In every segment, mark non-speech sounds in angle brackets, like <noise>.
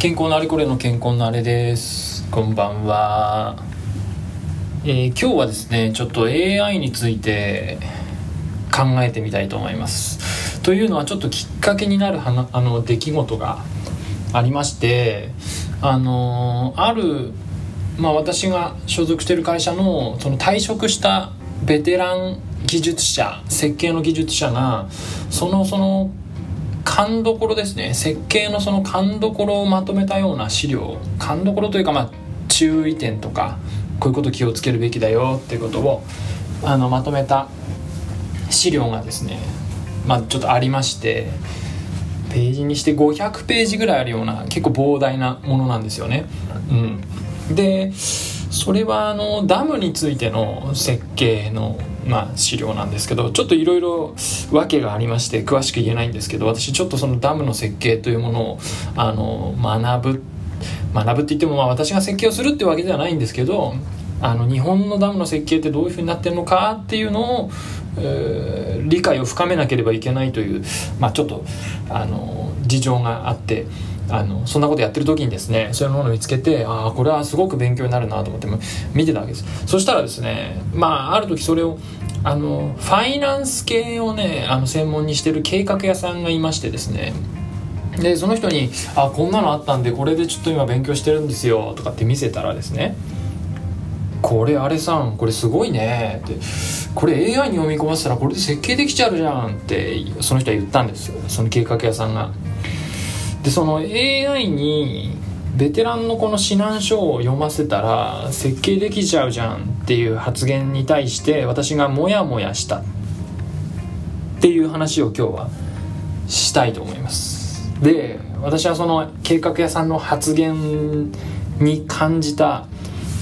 健康のあれこれの健康のあれです。こんばんは、えー、今日はですねちょっと AI について考えてみたいと思います。というのはちょっときっかけになるはなあの出来事がありましてあのー、あるまあ私が所属してる会社のその退職したベテラン技術者設計の技術者がそのその勘どころですね。設計のその勘どころをまとめたような資料。勘どころというかまあ注意点とかこういうこと気をつけるべきだよっていうことをあのまとめた資料がですねまあちょっとありましてページにして500ページぐらいあるような結構膨大なものなんですよね。うん、でそれはあのダムについての設計のまあ、資料なんですけどちょっといろいろ訳がありまして詳しく言えないんですけど私ちょっとそのダムの設計というものをあの学ぶ学ぶって言ってもまあ私が設計をするってわけではないんですけどあの日本のダムの設計ってどういうふうになってるのかっていうのを、えー、理解を深めなければいけないという、まあ、ちょっとあの事情があってあのそんなことやってる時にですねそういうものを見つけてああこれはすごく勉強になるなと思って見てたわけです。そしたらですねまあある時それをあのファイナンス系をねあの専門にしてる計画屋さんがいましてですね。でその人に「あこんなのあったんでこれでちょっと今勉強してるんですよ」とかって見せたらですね「これあれさんこれすごいね」って「これ AI に読み込ませたらこれで設計できちゃうじゃん」ってその人は言ったんですその計画屋さんが。でその AI にベテランのこの指南書を読ませたら設計できちゃうじゃんっていう発言に対して私がモヤモヤした。っていう話を今日はしたいと思います。で私はその計画屋さんの発言に感じた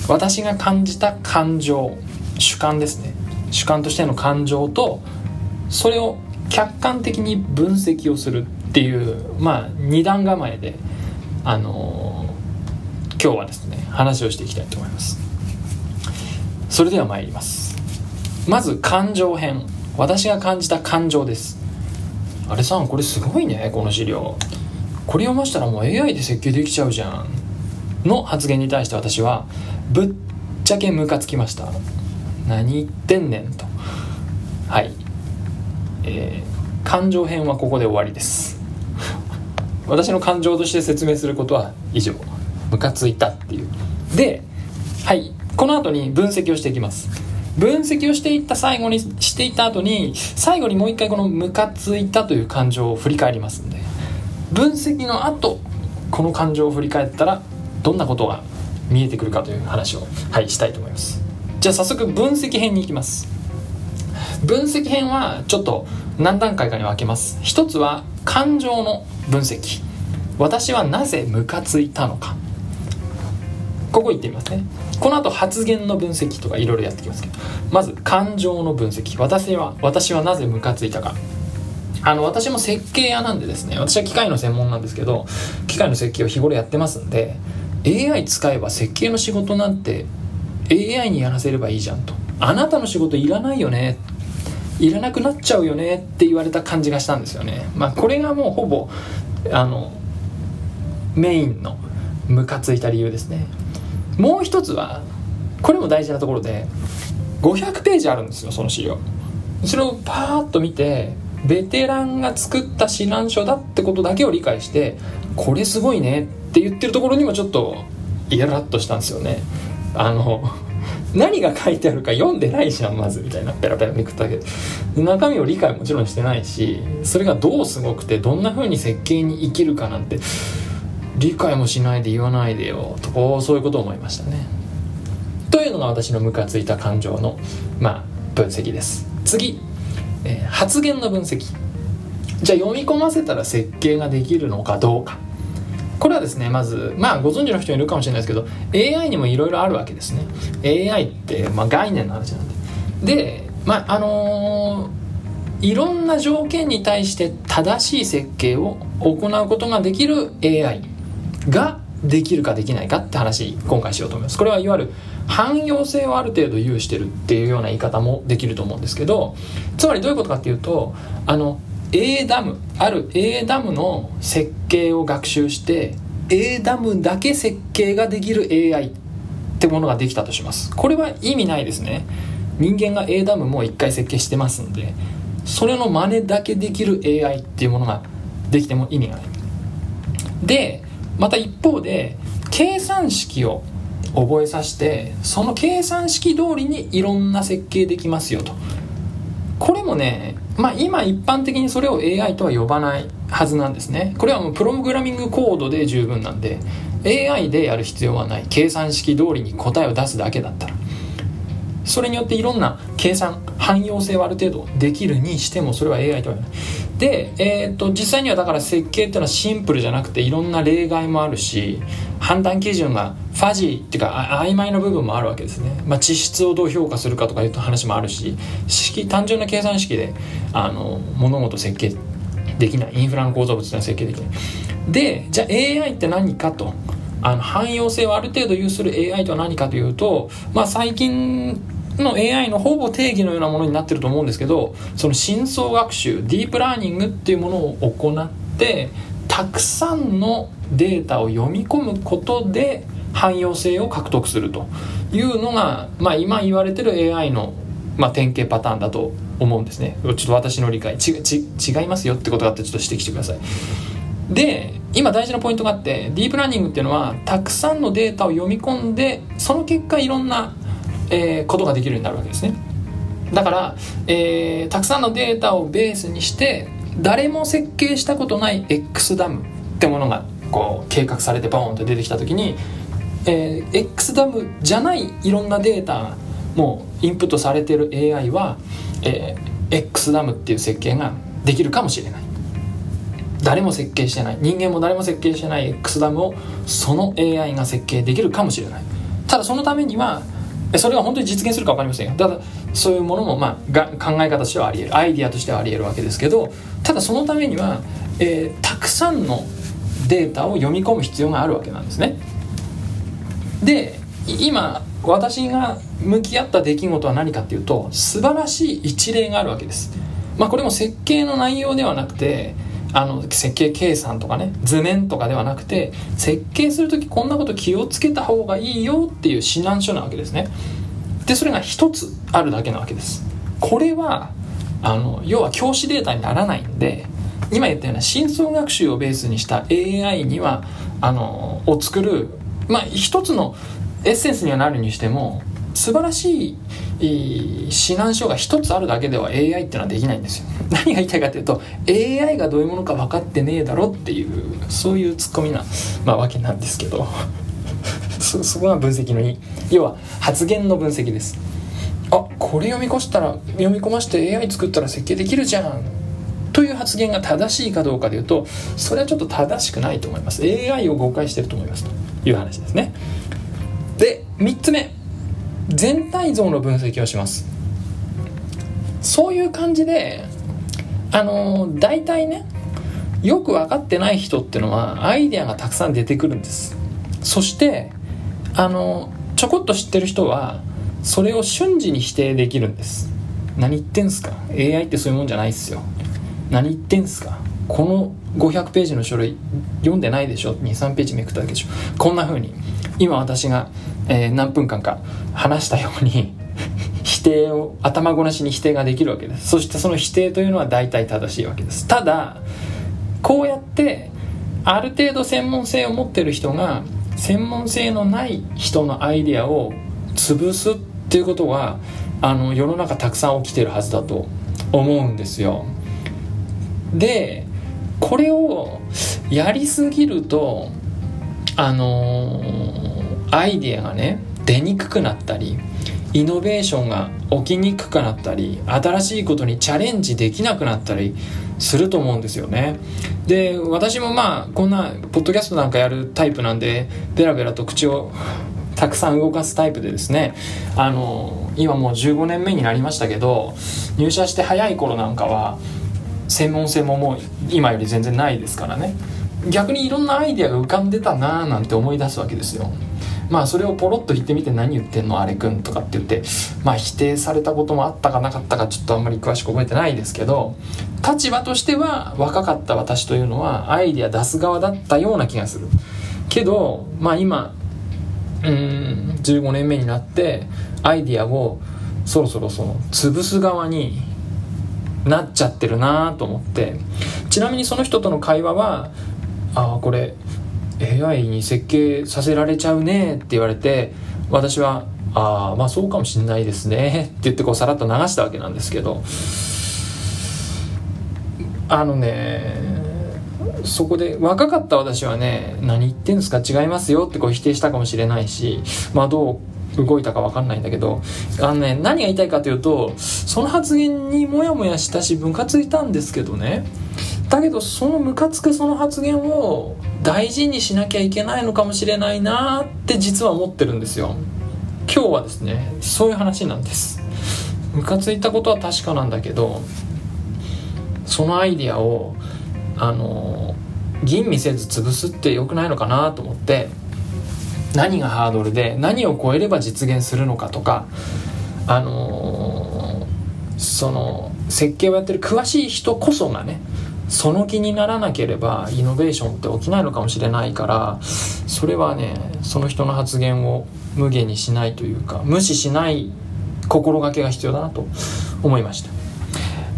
私が感じた感情主観ですね。主観としての感情とそれを客観的に分析をするっていうまあ二段構えであの、今日はですね話をしていきたいと思います。それでは参ります。まず感情編。私が感じた感情です。あれさんこれすごいねこの資料。これ読ましたらもう AI で設計できちゃうじゃん。の発言に対して私はぶっちゃけムカつきました。何言ってんねんと。はい。えー、感情編はここで終わりです。<laughs> 私の感情として説明することは以上。ムカついたっていう。ではい。この後に分析をしていきます。分析をしていった最後にしていった後に最後にもう一回このムカついたという感情を振り返りますんで。分析の後この感情を振り返ったらどんなことが見えてくるかという話をはいしたいと思います。じゃあ早速分析編に行きます。分析編はちょっと何段階かに分けます。一つは感情の分析。私はなぜムカついたのか。ここ言ってみますね。この後発言の分析とかいろいろやってきますけどまず感情の分析。私は私はなぜムカついたか。あの私も設計屋なんでですね私は機械の専門なんですけど機械の設計を日頃やってますんで AI 使えば設計の仕事なんて AI にやらせればいいじゃんと。あなたの仕事いらないよね。いらなくなっちゃうよね。って言われた感じがしたんですよね。まあこれがもうほぼあのメインのムカついた理由ですね。もう一つはこれも大事なところで500ページあるんですよその資料。それをパーッと見てベテランが作った指南書だってことだけを理解してこれすごいねって言ってるところにもちょっとイラッとしたんですよね。あの <laughs> 何が書いてあるか読んでないじゃんまずみたいな。ペラペラめくったけど中身を理解もちろんしてないしそれがどうすごくてどんな風に設計に生きるかなんて。理解もしないで言わないでよとこうそういうことを思いましたね。というのが私のムカついた感情のまあ分析です。次、えー、発言の分析。じゃあ読み込ませたら設計ができるのかどうか。これはですねまずまあご存知の人いるかもしれないですけど AI にもいろいろあるわけですね。AI って、まあ、概念の話なんで。でまああのー、いろんな条件に対して正しい設計を行うことができる AI ができるかできないかって話今回しようと思います。これはいわゆる。汎用性をある程度有してるっていうような言い方もできると思うんですけどつまりどういうことかっていうとあの A ダムある A ダムの設計を学習して A ダムだけ設計ができる AI ってものができたとします。これは意味ないですね。人間が A ダムも1回設計してますんでそれの真似だけできる AI っていうものができても意味がない。でまた一方で計算式を覚えさせてその計算式通りにいろんな設計できますよと。これもねまあ今一般的にそれを AI とは呼ばないはずなんですね。これはもうプログラミングコードで十分なんで AI でやる必要はない。計算式通りに答えを出すだけだったら。それによっていろんな計算汎用性はある程度できるにしてもそれは AI とは言わない。で、えーと、実際にはだから設計っていうのはシンプルじゃなくていろんな例外もあるし判断基準がファジーっていうか曖昧な部分もあるわけですね、まあ、地質をどう評価するかとかいう話もあるし式単純な計算式であの物事設計できない。インフラの構造物は設計できない。でじゃあ AI って何かと。あの汎用性をある程度有する AI とは何かというと、まあ、最近の AI のほぼ定義のようなものになってると思うんですけどその深層学習ディープラーニングっていうものを行ってたくさんのデータを読み込むことで汎用性を獲得するというのが、まあ、今言われてる AI の、まあ、典型パターンだと思うんですね。ちょっと私の理解ち違いますよってことがあってちょっと指摘してください。で今大事なポイントがあってディープラーニングっていうのはたくさんのデータを読み込んでその結果いろんなえー、ことができるようになるわけですね。だから、えー、たくさんのデータをベースにして誰も設計したことない X ダムってものがこう計画されてボーンと出てきた時に、えー、X ダムじゃないいろんなデータもうインプットされてる AI は、えー、X ダムっていう設計ができるかもしれない。誰も設計してない。人間も誰も設計してない X ダムをその AI が設計できるかもしれない。ただそのためにはそれが本当に実現するか分かりませんよ。ただそういうものも、まあ、が考え方としてはあり得る。アイディアとしてはあり得るわけですけどただそのためには、えー、たくさんのデータを読み込む必要があるわけなんですね。で今私が向き合った出来事は何かっていうと素晴らしい一例があるわけです。まあこれも設計の内容ではなくてあの設計計算とかね図面とかではなくて設計する時こんなこと気をつけた方がいいよっていう指南書なわけですね。でそれが一つあるだけなわけです。これはあの要は教師データにならないんで今言ったような深層学習をベースにした AI にはあのを作るまあ一つのエッセンスにはなるにしても素晴らしい指南書が一つあるだけでは AI ってのはできないんですよ。<laughs> 何が言いたいかというと AI がどういうものか分かってねえだろっていうそういうツッコミな、まあ、わけなんですけど。<laughs> そそこが分析のいい要は発言の分析です。あこれ読み越したら読み込まして AI 作ったら設計できるじゃん。という発言が正しいかどうかでいうとそれはちょっと正しくないと思います。AI を誤解してると思いますという話ですね。で3つ目。全体像の分析をします。そういう感じであの大体ねよく分かってない人っていうのはアイデアがたくさん出てくるんです。そしてあのちょこっと知ってる人はそれを瞬時に否定できるんです。何言ってんすか？AI ってそういうもんじゃないっすよ。何言ってんすか？この500ページの書類読んでないでしょ？23ページめくっただけでしょ？こんな風に。今私が、えー、何分間か話したように <laughs> 否定を頭ごなしに否定ができるわけです。そしてその否定というのは大体正しいわけです。ただこうやってある程度専門性を持ってる人が専門性のない人のアイデアを潰すっていうことはあの世の中たくさん起きてるはずだと思うんですよ。でこれをやりすぎるとあのー、アイデアがね出にくくなったりイノベーションが起きにくくなったり新しいことにチャレンジできなくなったりすると思うんですよね。で私もまあこんなポッドキャストなんかやるタイプなんでベラベラと口をたくさん動かすタイプでですねあの今もう15年目になりましたけど入社して早い頃なんかは専門性ももう今より全然ないですからね。逆にいろんなアイデアが浮かんでたなーなんて思い出すわけですよ。まあそれをポロッと言ってみて何言ってんのあれくんとかって言ってまあ否定されたこともあったかなかったかちょっとあんまり詳しく覚えてないですけど立場としては若かった私というのはアイディア出す側だったような気がする。けどまあ今うん15年目になってアイディアをそろそろその潰す側になっちゃってるなと思って。ちなみにその人との会話は「ああこれ AI に設計させられちゃうね」って言われて私は「ああまあそうかもしんないですね」って言ってこうさらっと流したわけなんですけど。あのねそこで若かった私はね何言ってんですか違いますよってこう否定したかもしれないしまあどう動いたか分かんないんだけどあのね何が言いたいかというとその発言にモヤモヤしたしムカついたんですけどね。だけどそのムカつくその発言を大事にしなきゃいけないのかもしれないなって実は思ってるんですよ。今日はですねそういう話なんです。ムカついたことは確かなんだけどそのアイディアをあの吟味せず潰すって良くないのかなと思って何がハードルで何を超えれば実現するのかとかあのその設計をやってる詳しい人こそがねその気にならなければイノベーションって起きないのかもしれないからそれはねその人の発言を無限にしないというか無視しない心がけが必要だなと思いました。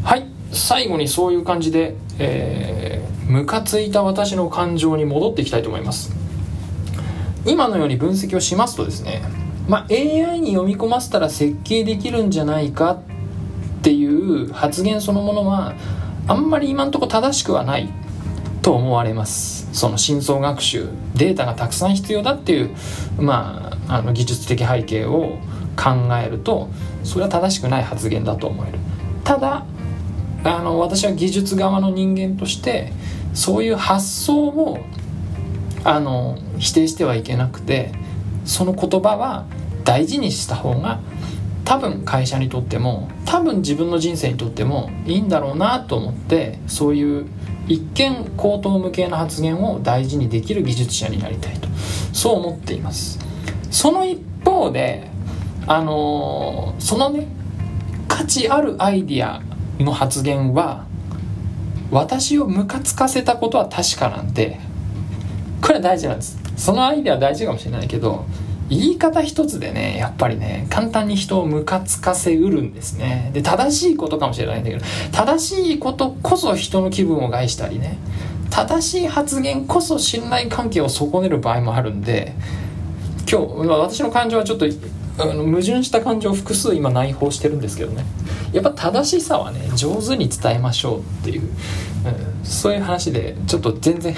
はい。最後にそういう感じで、えー、ムカついた私の感情に戻っていきたいと思います。今のように分析をしますとですね、まあ、AI に読み込ませたら設計できるんじゃないかっていう発言そのものはあんまり今んとこ正しくはないと思われます。その深層学習データがたくさん必要だっていう、まあ、あの技術的背景を考えるとそれは正しくない発言だと思える。ただあの私は技術側の人間としてそういう発想をあの否定してはいけなくてその言葉は大事にした方が多分会社にとっても多分自分の人生にとってもいいんだろうなと思ってそういう一見口頭無形な発言を大事にできる技術者になりたいと。そう思っています。その一方であのそのね価値あるアイディアの発言は私をムカつかせたことは確かなんでこれは大事なんです。そのアイデアは大事かもしれないけど言い方一つでねやっぱりね簡単に人をムカつかせうるんですね。で正しいことかもしれないんだけど正しいことこそ人の気分を害したりね正しい発言こそ信頼関係を損ねる場合もあるんで今日私の感情はちょっとあの矛盾した感情を複数今内包してるんですけどね。やっぱ正しさはね上手に伝えましょうっていう、うん、そういう話でちょっと全然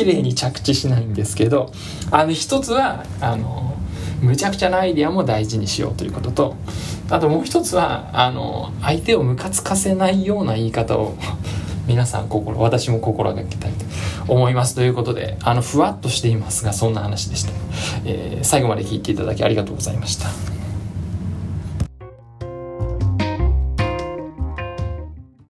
綺麗に着地しないんですけどあの一つはあのむちゃくちゃなアイディアも大事にしようということとあともう一つはあの相手をムカつかせないような言い方を <laughs> 皆さん心私も心がけたいと思いますということであのふわっとしていますがそんな話でした、えー、最後まで聞いていただきありがとうございました。